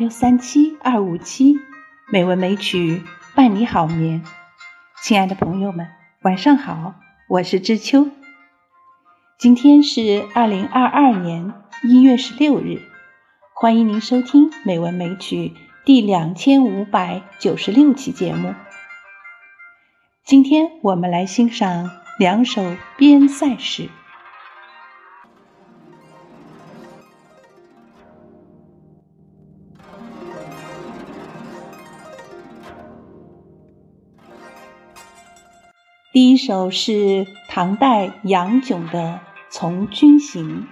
六三七二五七，美文美曲伴你好眠。亲爱的朋友们，晚上好，我是知秋。今天是二零二二年一月十六日，欢迎您收听《美文美曲》第两千五百九十六期节目。今天我们来欣赏两首边塞诗。第一首是唐代杨炯的《从军行》。《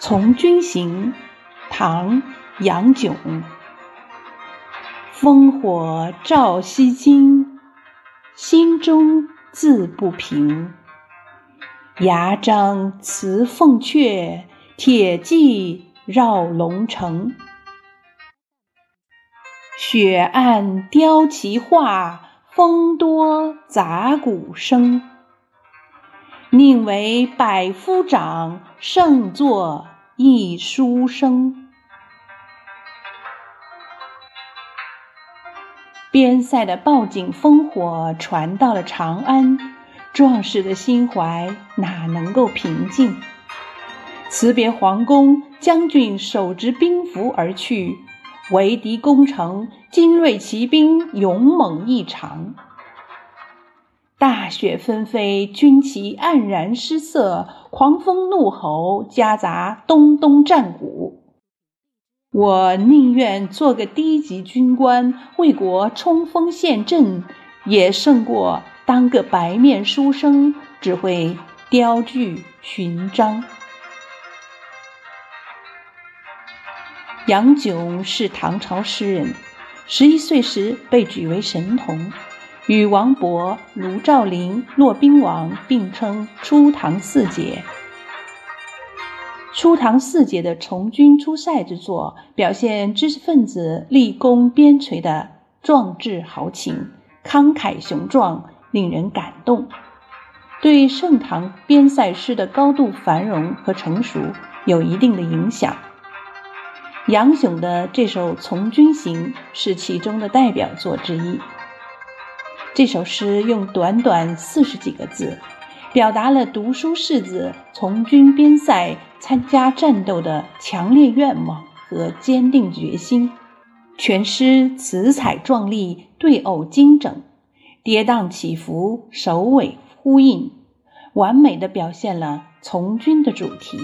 从军行》唐·杨炯。烽火照西京，心中自不平。牙璋辞凤阙，铁骑绕龙城。雪暗雕旗画。风多杂鼓声，宁为百夫长，胜作一书生。边塞的报警烽火传到了长安，壮士的心怀哪能够平静？辞别皇宫，将军手执兵符而去。围敌攻城，精锐骑兵勇猛异常。大雪纷飞，军旗黯然失色，狂风怒吼，夹杂咚咚战鼓。我宁愿做个低级军官，为国冲锋陷阵，也胜过当个白面书生，只会雕句寻章。杨炯是唐朝诗人，十一岁时被举为神童，与王勃、卢照邻、骆宾王并称初唐四杰。初唐四杰的从军出塞之作，表现知识分子立功边陲的壮志豪情，慷慨雄壮，令人感动，对盛唐边塞诗的高度繁荣和成熟有一定的影响。杨炯的这首《从军行》是其中的代表作之一。这首诗用短短四十几个字，表达了读书士子从军边塞参加战斗的强烈愿望和坚定决心。全诗词采壮丽，对偶精整，跌宕起伏，首尾呼应，完美的表现了从军的主题。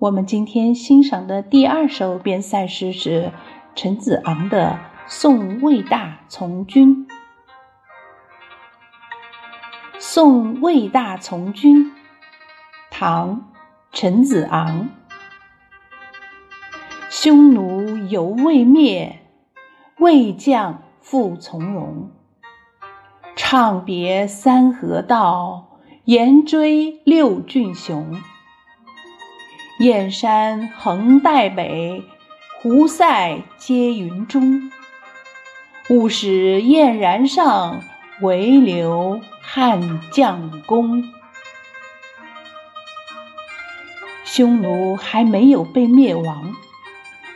我们今天欣赏的第二首边塞诗是陈子昂的《送魏大从军》。《送魏大从军》，唐·陈子昂。匈奴犹未灭，魏将复从戎。唱别三河道，延追六郡雄。燕山横带北，胡塞接云中。勿使燕然上，唯留汉将功。匈奴还没有被灭亡，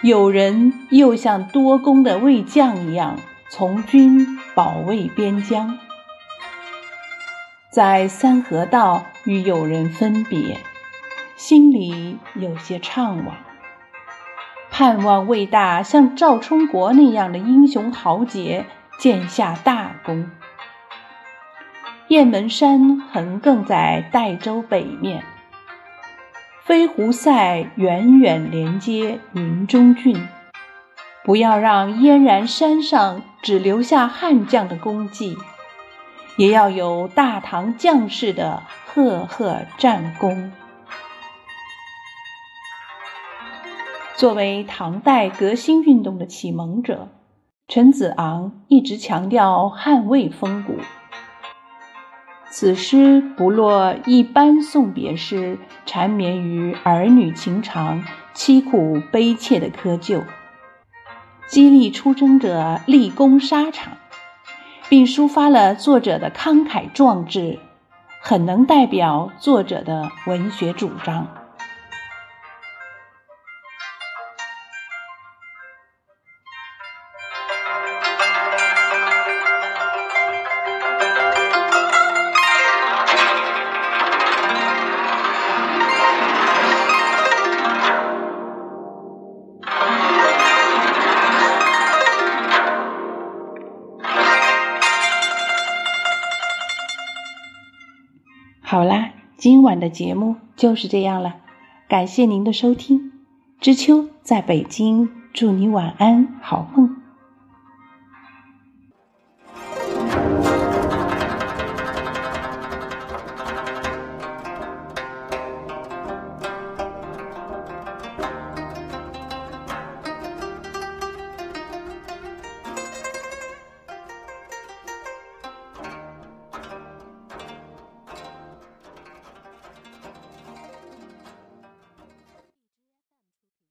有人又像多功的魏将一样从军保卫边疆，在三河道与友人分别。心里有些怅惘，盼望魏大像赵充国那样的英雄豪杰建下大功。雁门山横亘在代州北面，飞狐塞远远连接云中郡。不要让燕然山上只留下悍将的功绩，也要有大唐将士的赫赫战功。作为唐代革新运动的启蒙者，陈子昂一直强调捍卫风骨。此诗不落一般送别诗，缠绵于儿女情长、凄苦悲切的窠臼，激励出征者立功沙场，并抒发了作者的慷慨壮志，很能代表作者的文学主张。好啦，今晚的节目就是这样了，感谢您的收听。知秋在北京，祝你晚安，好梦。